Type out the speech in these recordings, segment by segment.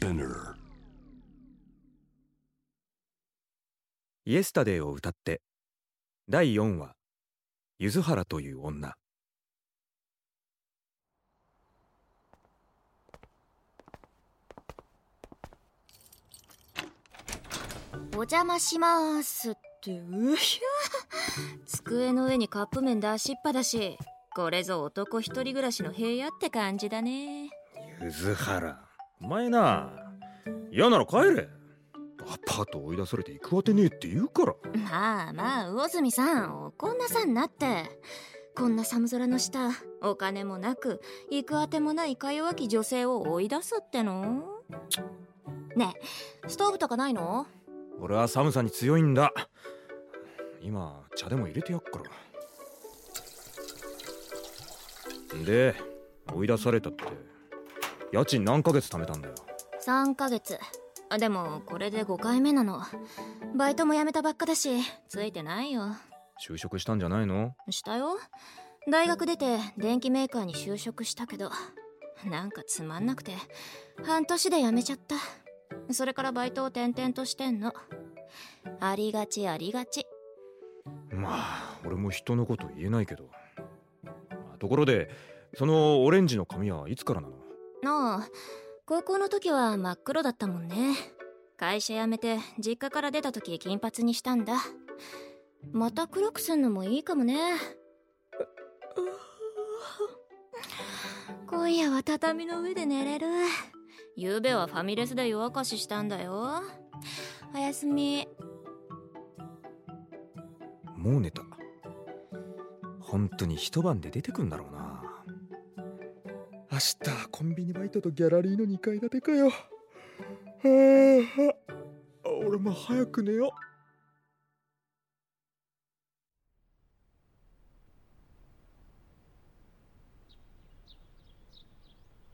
Spinner. イエスタデーを歌って第4話柚原という女。お邪魔しますって。うひゃ机の上にカップ麺出しっぱだし。これぞ男一人暮らしの部屋って感じだね。柚原お前な嫌なら帰れ。アパート追い出されて行くあてねえって言うから。まあまあ魚住さん怒んなさんなって。こんな寒空の下お金もなく行くあてもないか弱き女性を追い出すっての？ねえストーブとかないの？俺は寒さに強いんだ。今茶でも入れてやっから。で追い出されたって家賃何ヶ月貯めたんだよ？3ヶ月。あでもこれで5回目なの。バイトも辞めたばっかだしついてないよ。就職したんじゃないの？したよ。大学出て電機メーカーに就職したけどなんかつまんなくて半年で辞めちゃった。それからバイトを転々としてんの。ありがちありがち。まあ俺も人のこと言えないけど。ところでそのオレンジの髪はいつからなの？ああ高校の時は真っ黒だったもんね。会社辞めて実家から出た時金髪にしたんだ。また黒くすんのもいいかもね。今夜は畳の上で寝れる。昨べはファミレスで夜明かししたんだよ。おやすみ。もう寝た。本当に一晩で出てくんだろうな。明日コンビニバイトとギャラリーの2階建てかよ。はあ俺も早く寝よ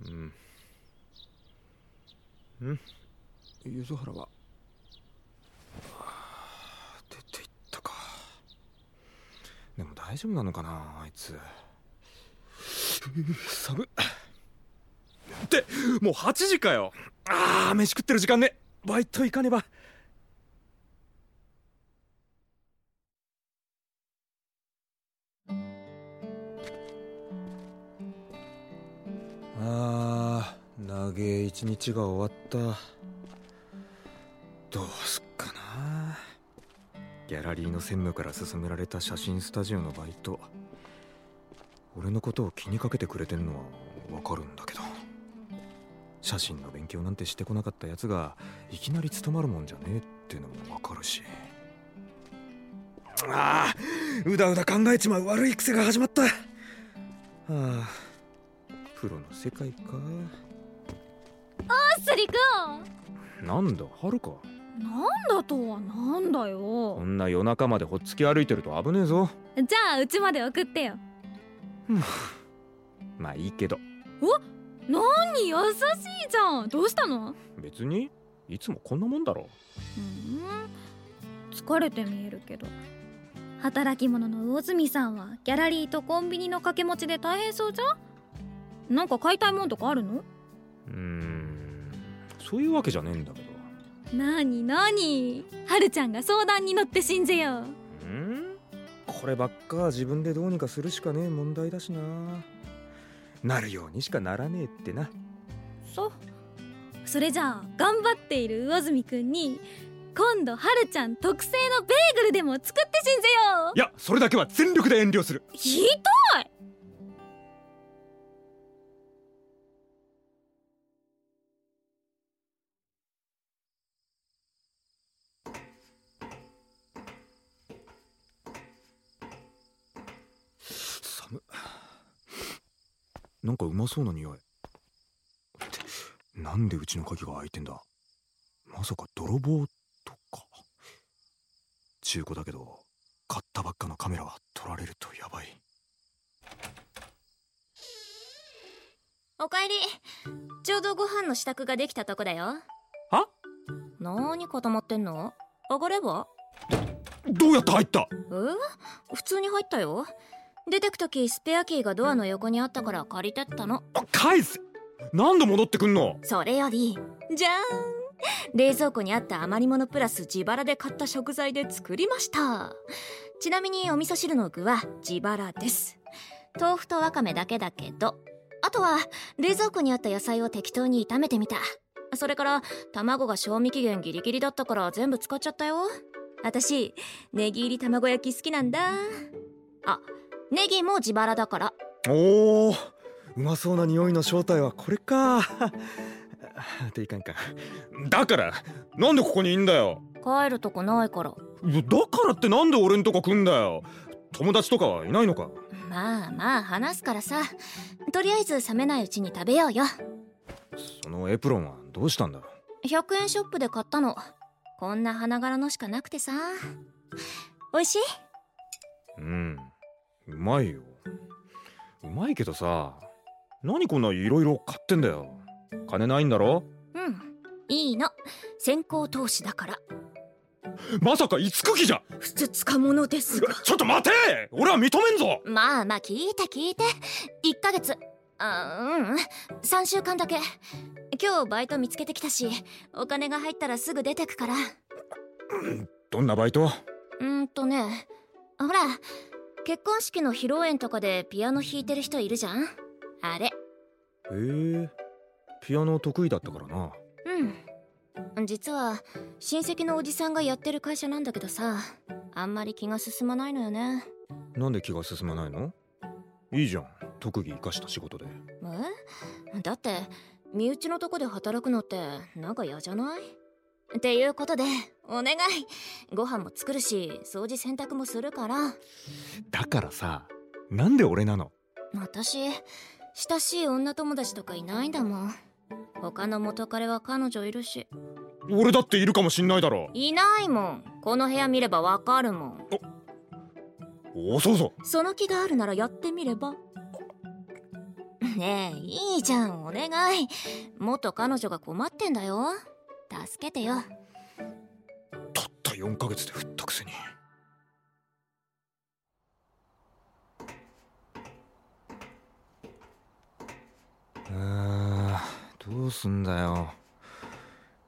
う。ん。うん。柚原は出て行ったか。でも大丈夫なのかなあいつ。寒っってもう8時かよ。ああ飯食ってる時間ね。バイト行かねば。あー長え一日が終わった。どうすっかな。ギャラリーの専務から勧められた写真スタジオのバイト。俺のことを気にかけてくれてんのはわかるんだけど。写真の勉強なんてしてこなかったやつがいきなり務まるもんじゃねえってのもわかるし。ああうだうだ考えちまう悪い癖が始まった。はあプロの世界か。あっすりくんなんだはるか。なんだとはなんだこよんな夜中までほっつき歩いてると危ねえぞ。じゃあうちまで送ってよ。まあいいけど何？優しいじゃん。どうしたの？別にいつもこんなもんだろ。うん。疲れて見えるけど。働き者の魚住さんはギャラリーとコンビニの掛け持ちで大変そうじゃ？んなんか買いたいもんとかあるの？うーん。そういうわけじゃねえんだけど。なになに？はるちゃんが相談に乗って信じよう。ん。こればっか自分でどうにかするしかねえ問題だしななるようにしかならねえってな。そう。それじゃあ頑張っている魚住くんに今度はるちゃん特製のベーグルでも作って信じよ。いやそれだけは全力で遠慮する。うひどなんかうまそうな匂い。ってなんでうちの鍵が開いてんだ。まさか泥棒とか。中古だけど買ったばっかのカメラは取られるとやばい。おかえり。ちょうどご飯の支度ができたとこだよ。は？なーに固まってんの？上がれば？どうやって入った？え？普通に入ったよ出てく時スペアキーがドアの横にあったから借りてったの。あ返せ何度戻ってくんの？それよりじゃーん。冷蔵庫にあった余り物プラス自腹で買った食材で作りました。ちなみにお味噌汁の具は自腹です。豆腐とわかめだけだけどあとは冷蔵庫にあった野菜を適当に炒めてみた。それから卵が賞味期限ギリギリだったから全部使っちゃったよ。私ネギ入り卵焼き好きなんだ。あネギも自腹だから。おおうまそうな匂いの正体はこれか。っていかんかだからなんでここにいんだよ。帰るとこないから。だからってなんで俺んとこ来んだよ。友達とかはいないのか。まあまあ話すからさ。とりあえず冷めないうちに食べようよ。そのエプロンはどうしたんだ？100円ショップで買ったの。こんな花柄のしかなくてさ。美味しい？うんうまいよ。うまいけどさ何こんないろいろ買ってんだよ。金ないんだろ？うんいいの。先行投資だから。まさか五九期じゃ！ふつつかものですが。ちょっと待て！俺は認めんぞ！まあまあ聞いて聞いて。1ヶ月。あうん。3週間だけ。今日バイト見つけてきたしお金が入ったらすぐ出てくから。どんなバイト？うーんとねほら結婚式の披露宴とかでピアノ弾いてる人いるじゃん？あれ。へえ。ピアノ得意だったからな。うん。実は親戚のおじさんがやってる会社なんだけどさあんまり気が進まないのよね。なんで気が進まないの？いいじゃん。特技生かした仕事で。え？だって身内のとこで働くのってなんか嫌じゃない？っていうことでお願い。ご飯も作るし掃除洗濯もするから。だからさなんで俺なの？私親しい女友達とかいないんだもん。他の元彼は彼女いるし。俺だっているかもしんないだろ。いないもん。この部屋見ればわかるもん。おそうぞその気があるならやってみれば。ねえいいじゃん。お願い。元彼女が困ってんだよ助けてよ。たった4ヶ月で振ったくせに。あーどうすんだよ。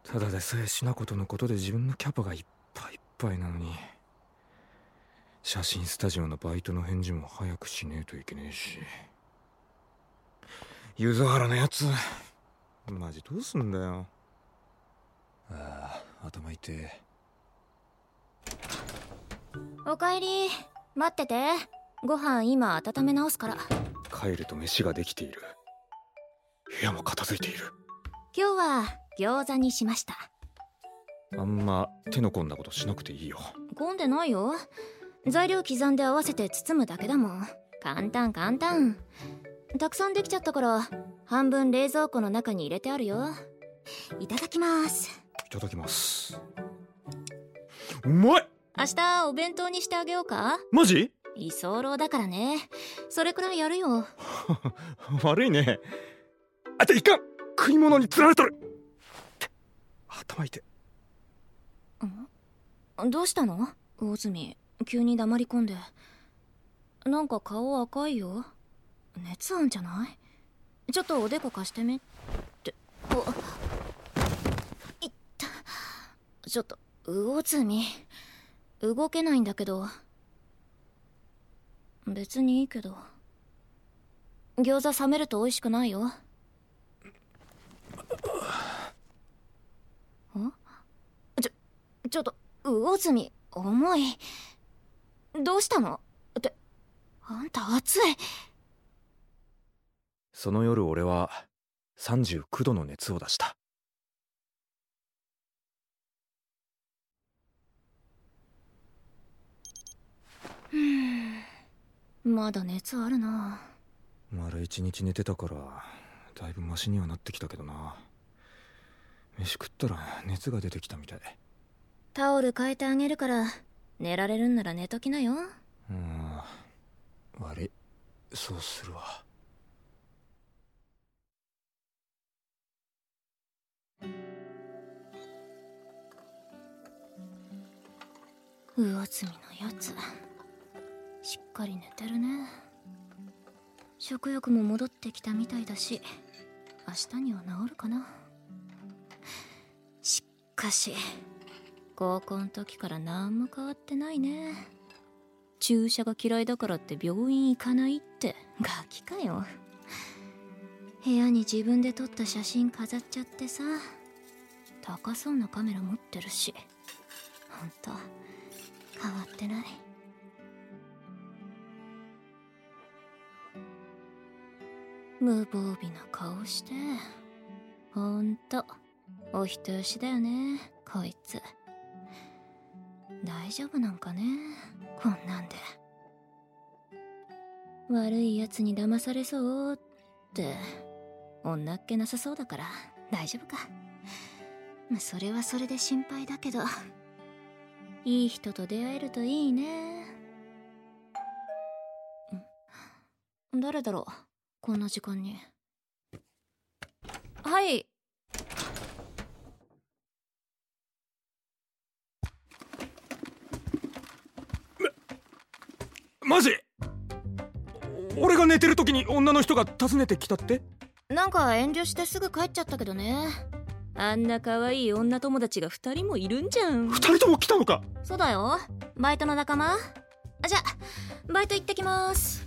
ただでさえしなことのことで自分のキャパがいっぱいいっぱいなのに。写真スタジオのバイトの返事も早くしねえといけねえし。柚原のやつ。マジどうすんだよ。ああ頭痛えおかえり。待ってて。ご飯今温め直すから。帰ると飯ができている。部屋も片付いている。今日は餃子にしました。あんま手の込んだことしなくていいよ。混んでないよ。材料刻んで合わせて包むだけだもん。簡単簡単。たくさんできちゃったから半分冷蔵庫の中に入れてあるよ。いただきますいただきます。うまい！明日お弁当にしてあげようか？マジ？居候だからね。それくらいやるよ。悪いね。あていかん！食い物に釣られとる！頭痛い。どうしたの？魚住急に黙り込んで。なんか顔赤いよ。熱あんじゃない？ちょっとおでこ貸してみって。おいったちょっと魚住動けないんだけど。別にいいけど。餃子冷めると美味しくないよ。んちょちょっと魚住重い。どうしたの？ってあんた熱い。その夜俺は39度の熱を出した。まだ熱あるな。丸一日寝てたからだいぶマシにはなってきたけどな。飯食ったら熱が出てきたみたい。タオル変えてあげるから寝られるんなら寝ときなよ。うん悪い。そうするわ。魚住のやつかり寝てるね。食欲も戻ってきたみたいだし明日には治るかな。しかし高校の時から何も変わってないね。注射が嫌いだからって病院行かないって。ガキかよ。部屋に自分で撮った写真飾っちゃってさ高そうなカメラ持ってるしほんと変わってない。無防備な顔して。ほんと。お人よしだよねこいつ。大丈夫なんかねこんなんで。悪いやつに騙されそうって。女っ気なさそうだから大丈夫か。それはそれで心配だけど。いい人と出会えるといいね。誰だろう。こんな時間に。はい。マジ？俺が寝てる時に女の人が訪ねてきたって？なんか遠慮してすぐ帰っちゃったけどね。あんな可愛い女友達が2人もいるんじゃん。二人とも来たのか？そうだよ。バイトの仲間。あじゃバイト行ってきます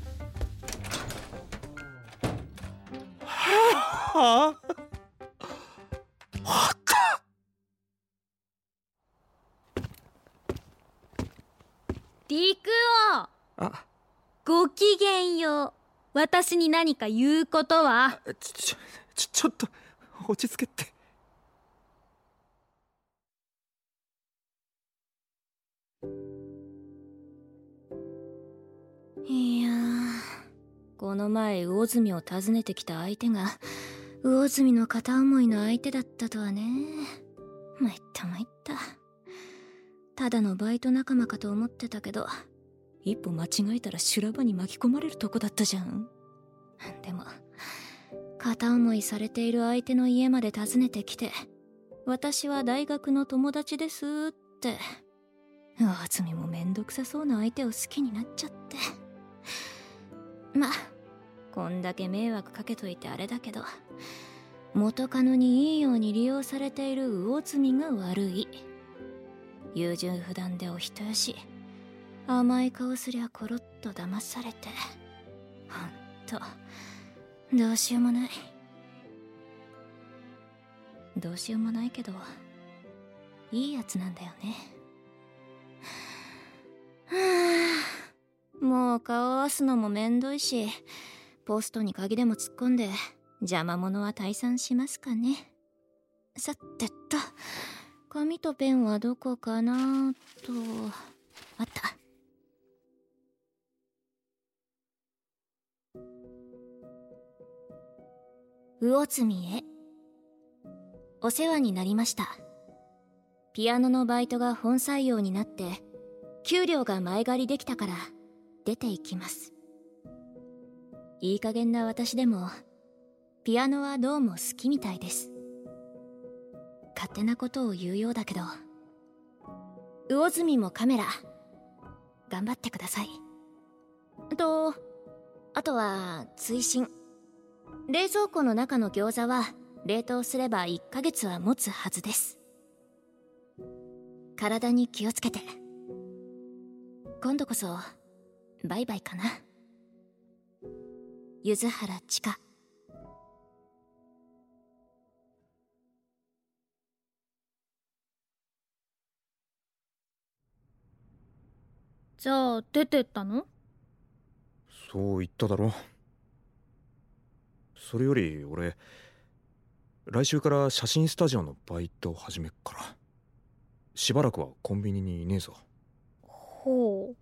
はああった陸王あごきげんよう。私に何か言うことは？ちちょちょちょっと落ち着けって。いやーこの前魚住を訪ねてきた相手が魚住の片思いの相手だったとはね。参った参った。ただのバイト仲間かと思ってたけど一歩間違えたら修羅場に巻き込まれるとこだったじゃん。でも片思いされている相手の家まで訪ねてきて私は大学の友達ですって。魚住もめんどくさそうな相手を好きになっちゃって。まあこんだけ迷惑かけといてあれだけど元カノにいいように利用されている魚住が悪い。優柔不断でお人よし。甘い顔すりゃコロッと騙されて。ほんとどうしようもない。どうしようもないけどいいやつなんだよね。もう顔合わすのもめんどいしポストに鍵でも突っ込んで邪魔者は退散しますかね。さてと紙とペンはどこかなと。あった。魚住へ。お世話になりました。ピアノのバイトが本採用になって給料が前借りできたから。出て行きます。いい加減な私でもピアノはどうも好きみたいです。勝手なことを言うようだけど魚住もカメラ頑張ってください。とあとは追伸。冷蔵庫の中の餃子は冷凍すれば1ヶ月は持つはずです。体に気をつけて。今度こそバイバイかな。柚原千佳じゃあ出てったの？そう言っただろ。それより俺来週から写真スタジオのバイト始めっから。しばらくはコンビニにいねえぞ。ほう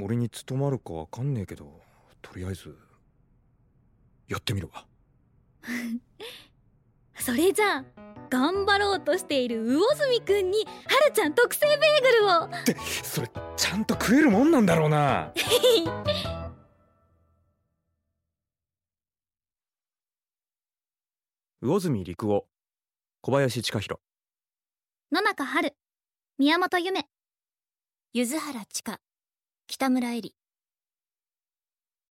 俺に務まるかわかんねえけどとりあえずやってみるわ。それじゃあ頑張ろうとしている魚住くんにはるちゃん特製ベーグルを。ってそれちゃんと食えるもんなんだろうな。魚住陸夫小林千佳弘野中春宮本夢柚原千佳北村恵里。